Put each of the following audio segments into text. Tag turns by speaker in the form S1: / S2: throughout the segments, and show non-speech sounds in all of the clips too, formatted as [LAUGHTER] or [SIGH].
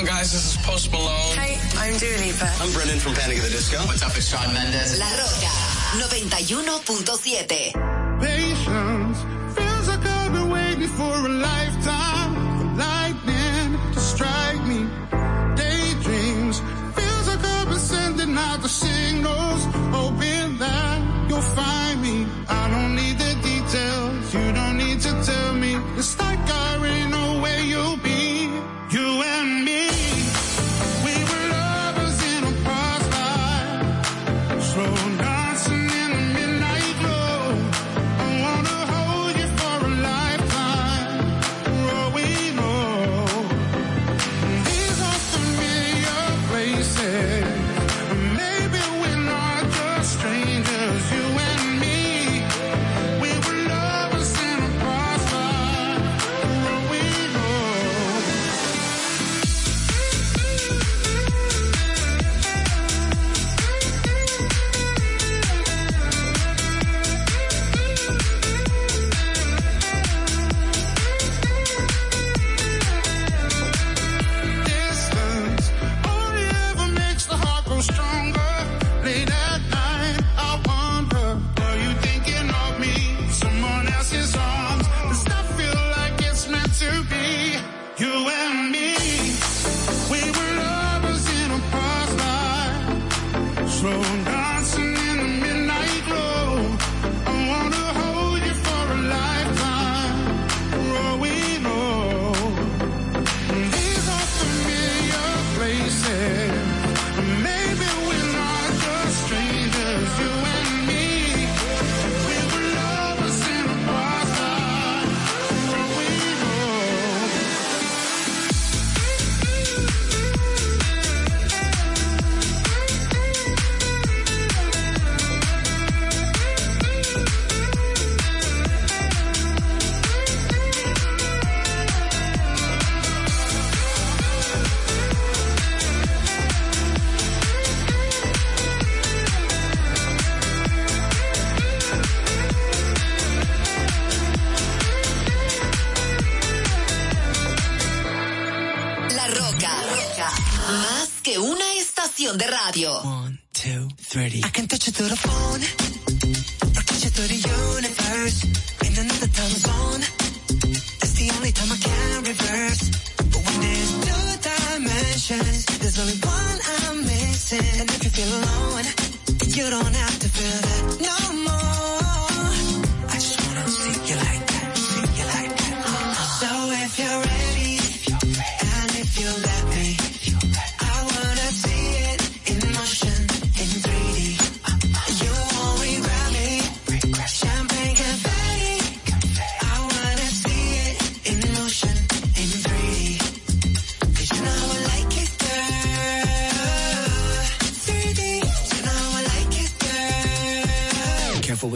S1: on,
S2: guys? This is Post Malone.
S3: Hi, I'm Dua Lipa.
S4: I'm Brendan from Panic at the Disco.
S2: What's up? It's Shawn Mendes.
S5: La Roca 91.7.
S6: alone. You don't have to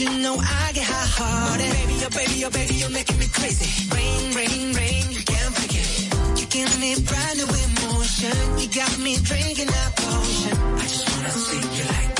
S6: you know I got heart. Baby, oh baby, oh baby, you're making me crazy. Rain, rain, rain, you can't forget. You give me brand new emotion. You got me drinking that potion. I just wanna see you like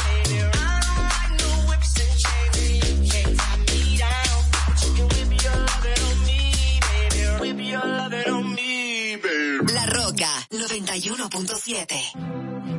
S7: 91.7.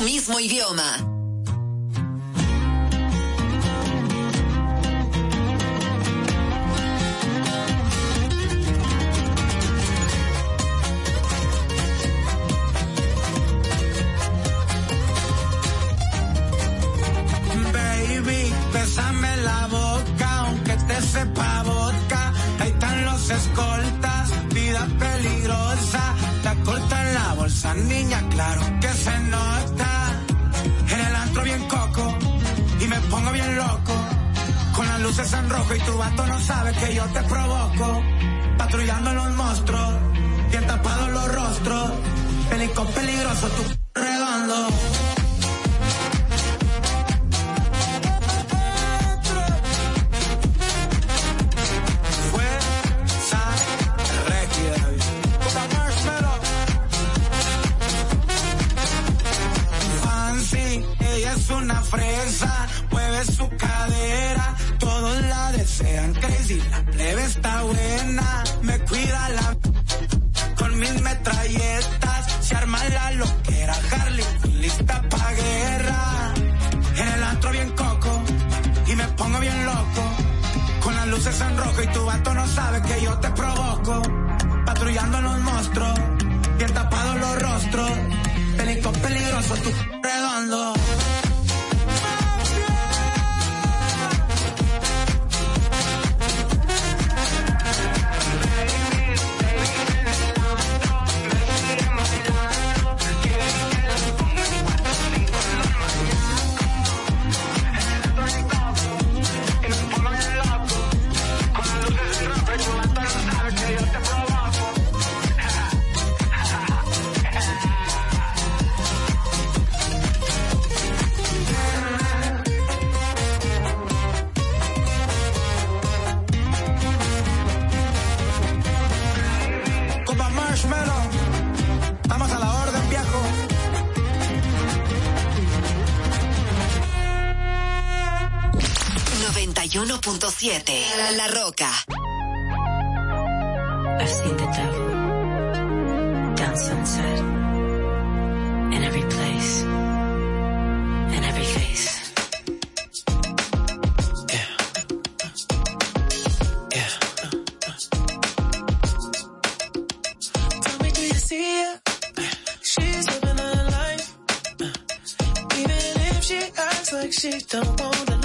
S8: mismo idioma.
S9: Satu she don't want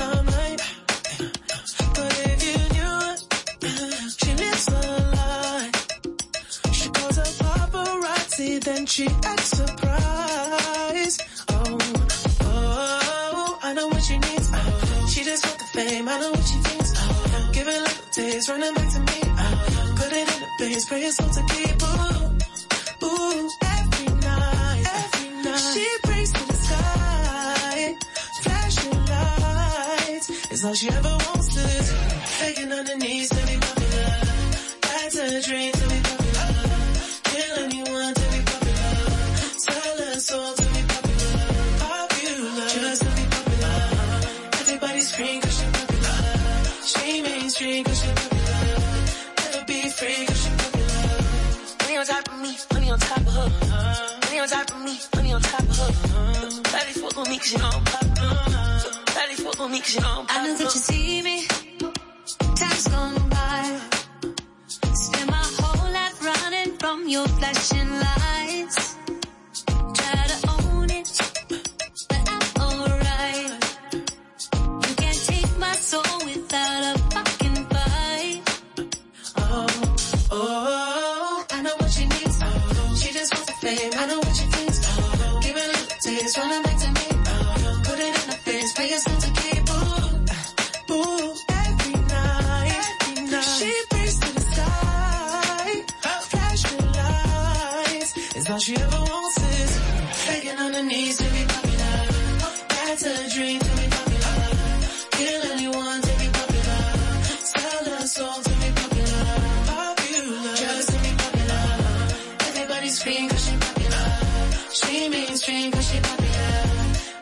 S9: mainstream cause she popular.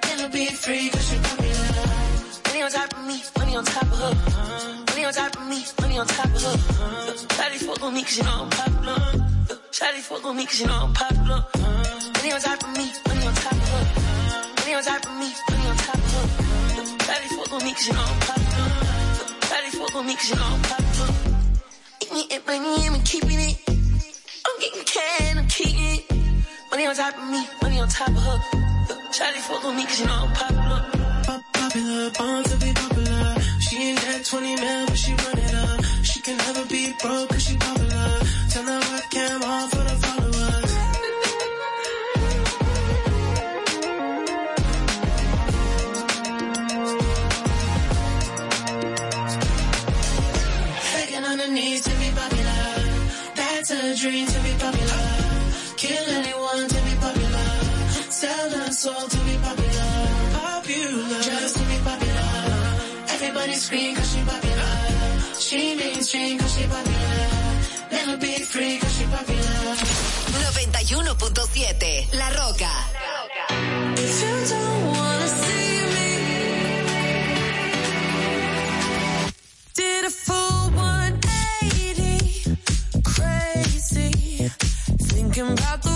S9: Never be free cause she popular. Money on top of me, money on top of her. Money on top of me, money on top of her. Shawty fuck on me cause you know I'm popular. Shawty fuck on me cause you know I'm popular. Money on top of me, money on top of her. Money on top of me, money on top of her. Shawty fuck on me cause you know I'm popular. Shawty fuck on me cause you know I'm popular. Eating it, money, I'm keeping it. I'm getting can, I'm keeping it. Money on top of me, money on top of her. Shawty fuck on me cause you know I'm popular. Pop popular, born to be popular. She ain't got 20 mil, but she run it up. She can never be broke cause she popular. Turn the webcam on for the followers. Begging on her knees to be popular. That's a dream to be popular. Kill soul to be popular, popular. Just to be popular. Everybody scream cause she popular. She mainstream cause she popular. Never be free cause she popular.
S6: 91.7 La Roca.
S2: La Roca. If you don't wanna see me, did a full 180, crazy, thinking about the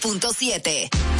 S10: 102.7.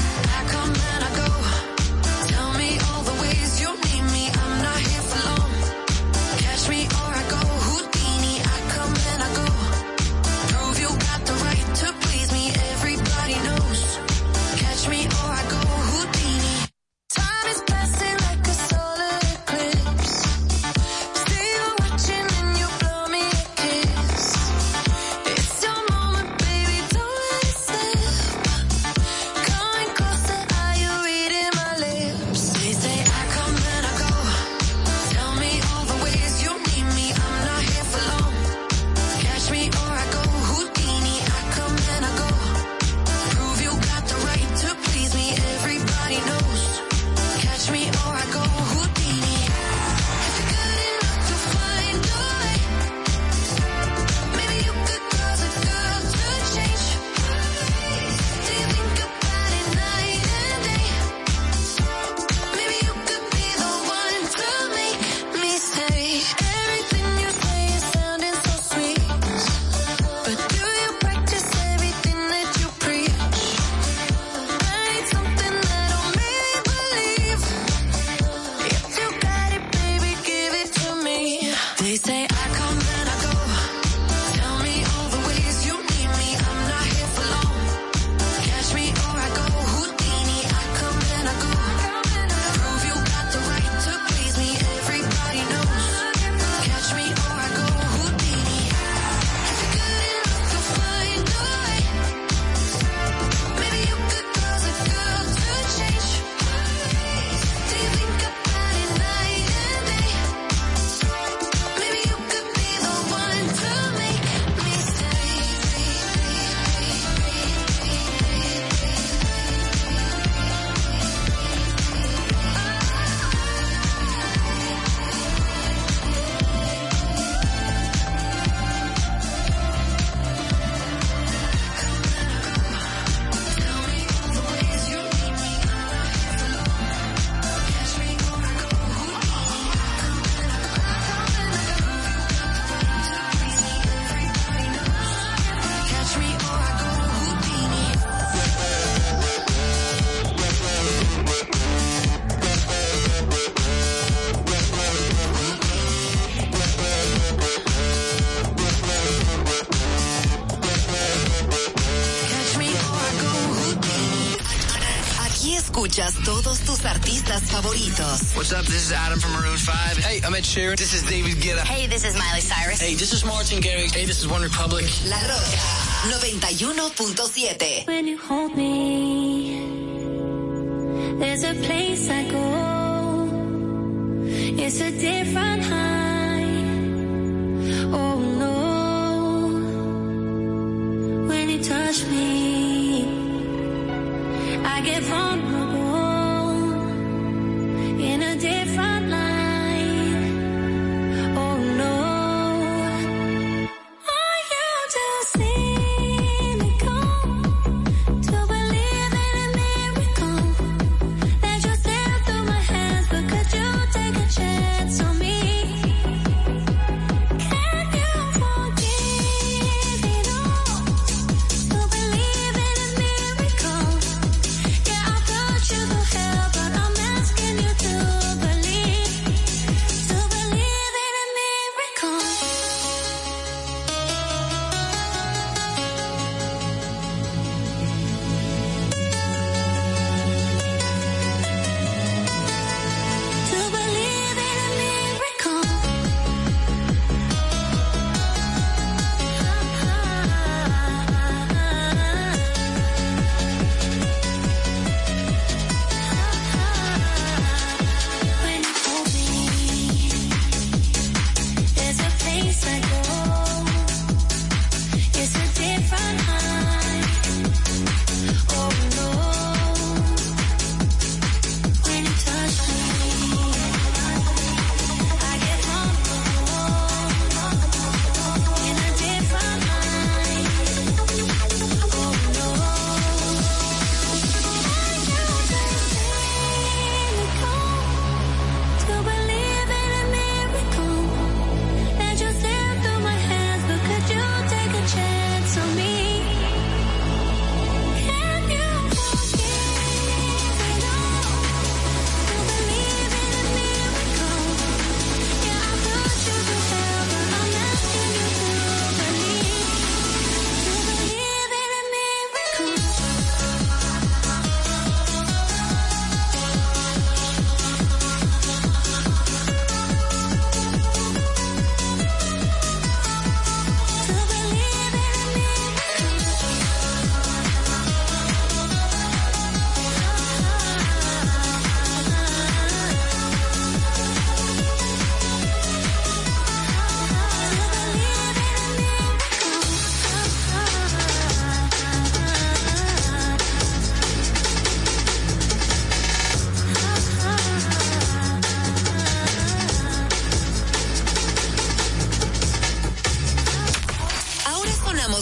S4: What's up? This is Adam from Maroon 5. Hey, I'm Ed Sheeran. This is David Guetta.
S11: Hey, this is Miley Cyrus.
S4: Hey, this is Martin Garrix. Hey, this is One Republic.
S10: La Roca 91.7.
S6: When you hold me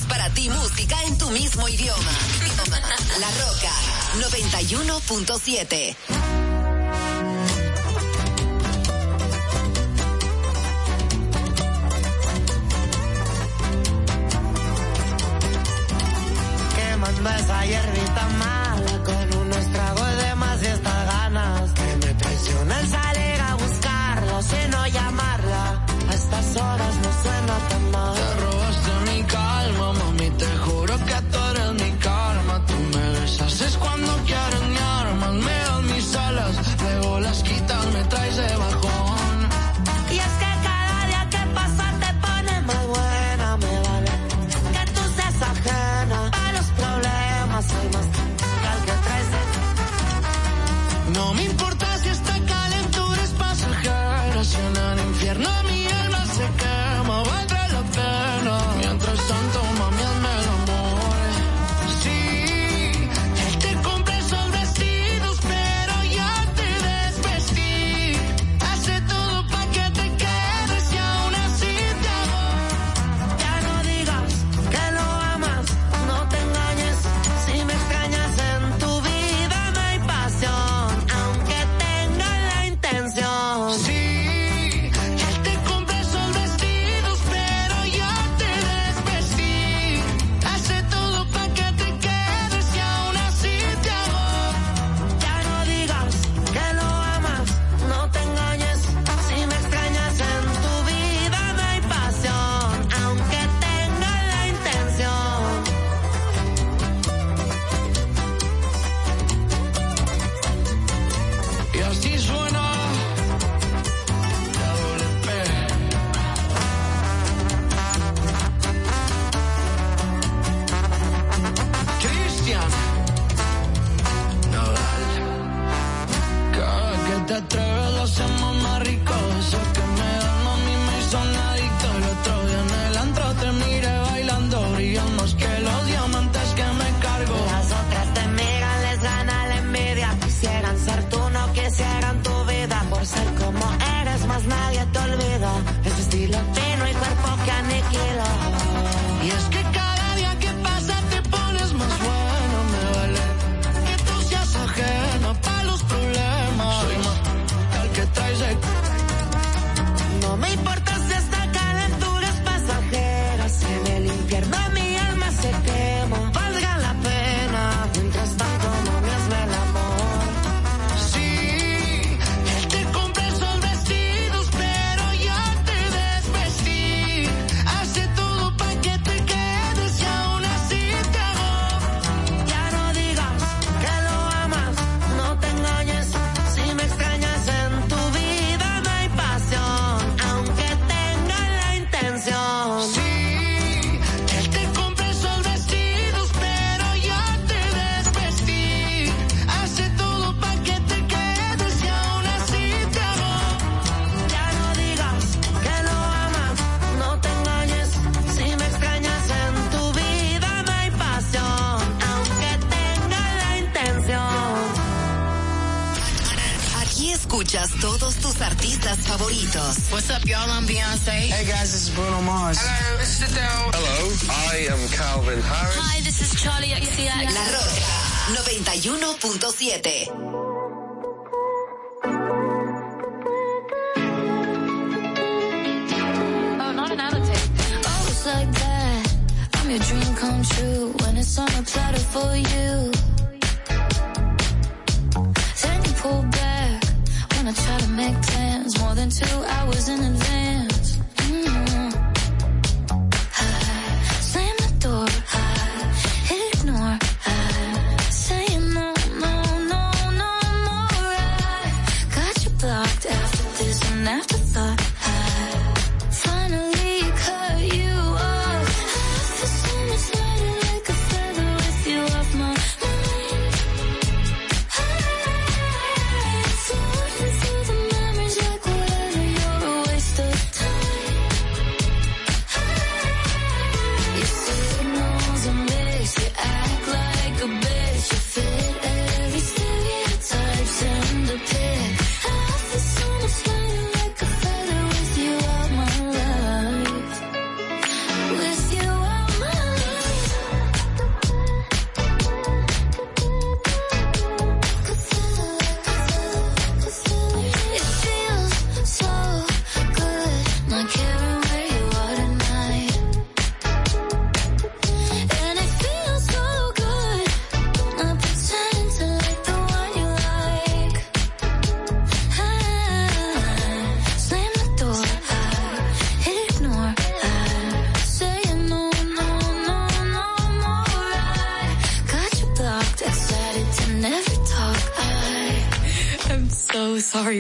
S6: Para ti música en tu mismo idioma. [LAUGHS] La Roca 91.7.
S12: Esa hierbita mala con unos tragos de más y estas ganas que me presionan salir a buscarla, sino llamarla a estas horas.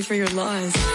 S13: for your
S6: laws.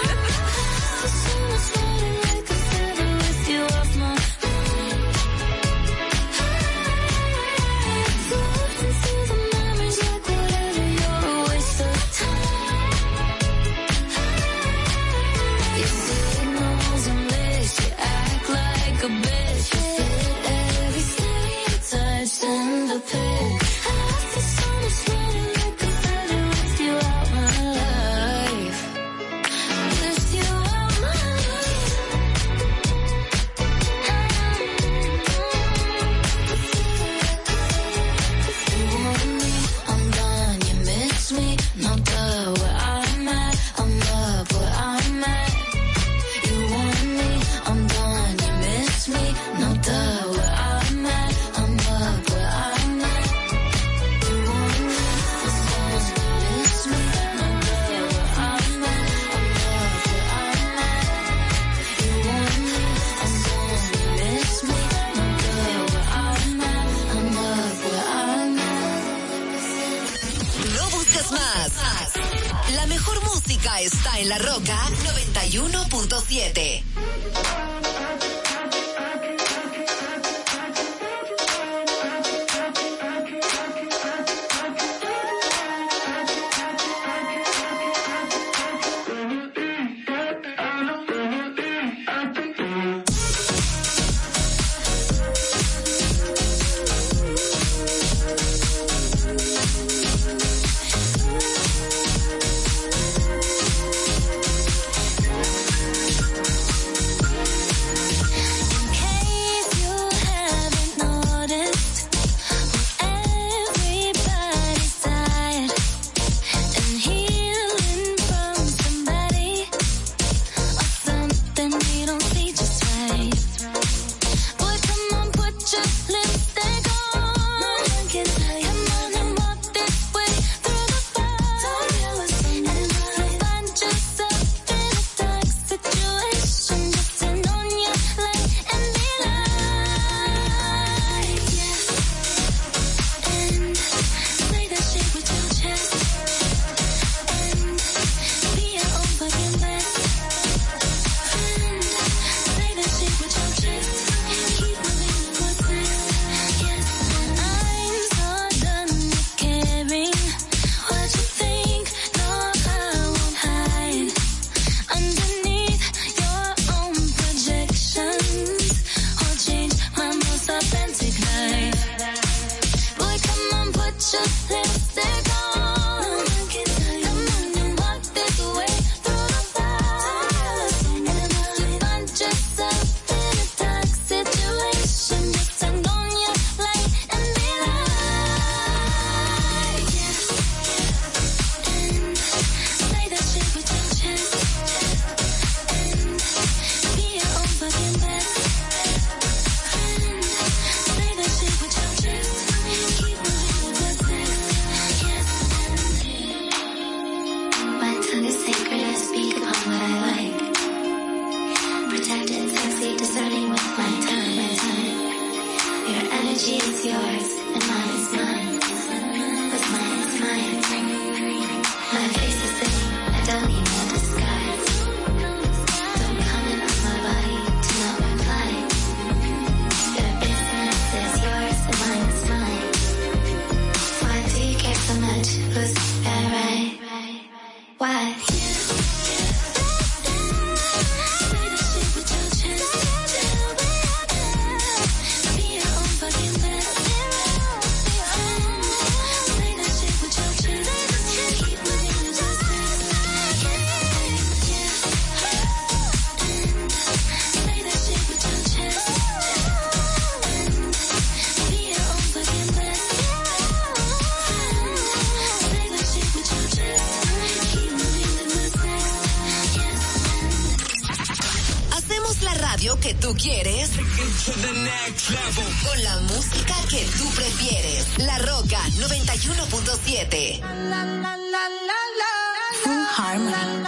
S6: Con la música que tú prefieres. La Roca 91.7.
S14: Full Harmony.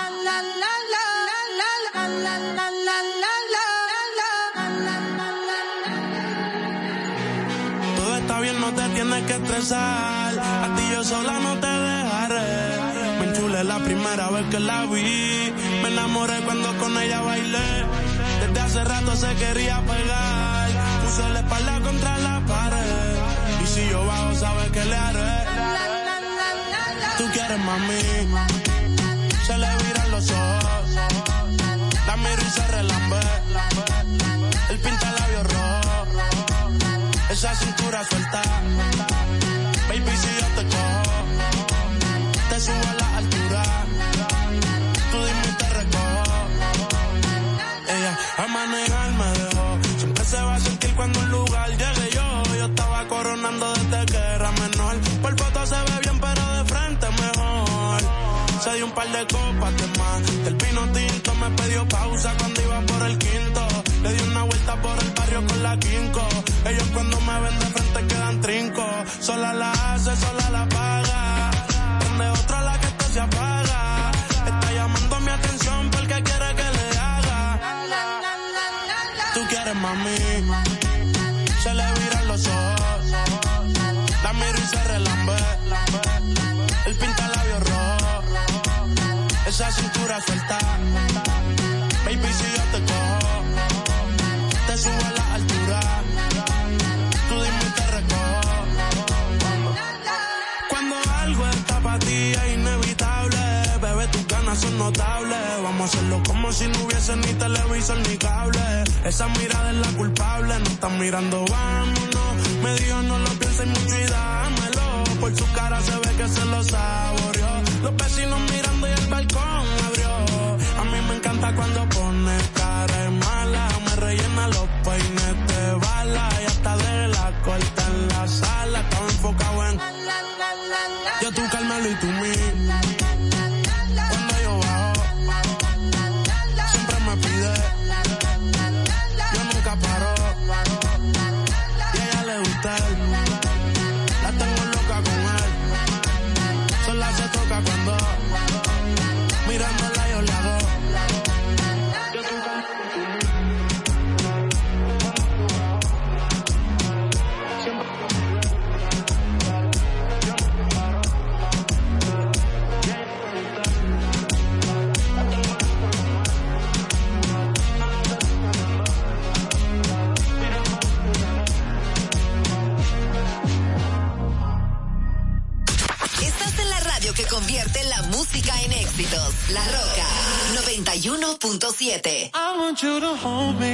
S15: Todo está bien, no te tienes que estresar. A ti yo sola no te dejaré. Me enchulé
S16: la primera vez que la vi. Me enamoré cuando con ella bailé. Desde hace rato se quería pegar Espalda contra la pared. Y si yo bajo, sabes que le haré. Tú quieres mami. Se le viran los ojos. La miro y se relambe. El pinta labios rojo. Esa cintura suelta. Baby, si yo te cojo, te subo a la altura. Tú dime y te recojo. Ella a manejar Se dio un par de copas de más. Del pino tinto me pidió pausa cuando iba por el quinto. Le di una vuelta por el barrio con la quinco. Ellos cuando me ven de frente quedan trinco. Sola la hace, sola la paga. Donde otra la que esto se apaga. Si no hubiese ni televisor ni cable. Esa mirada es la culpable, no están mirando, vámonos. Me dijo no lo pienses mucho y dámelo. Por su cara se ve que se lo saboreó. Los vecinos mirando
S15: you to hold me.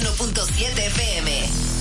S6: 91.7 FM.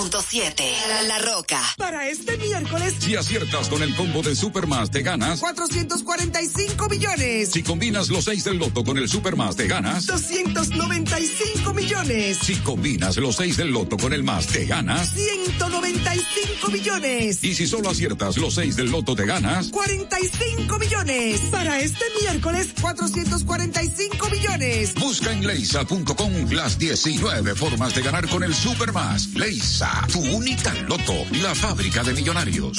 S6: 106.7. La Roca.
S17: Para este miércoles,
S18: si aciertas con el combo de Supermas, te ganas
S17: 445 millones.
S18: Si combinas los 6 del loto con el Supermas, te ganas
S17: 295 millones.
S18: Si combinas los 6 del loto con el más, te ganas
S17: 195 millones.
S18: Y si solo aciertas los 6 del loto, te ganas
S17: 45 millones. Para este miércoles, 445 millones.
S18: Busca en leisa.com las 19 formas de ganar con el Supermas. Leisa, tu única loto, la fábrica de millonarios.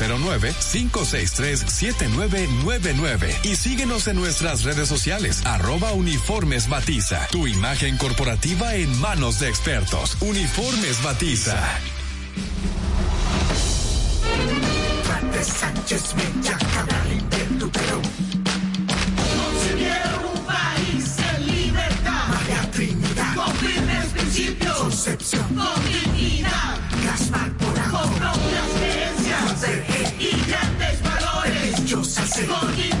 S19: 809-563-7999 y síguenos en nuestras redes sociales arroba uniformes batiza. Tu imagen corporativa en manos de expertos. Uniformes batiza.
S15: Óyesme, ya cabra limpia tu útero.
S20: Concibieron un país en libertad.
S15: María Trinidad.
S20: Con firmes principios.
S15: Concepción. Dichosa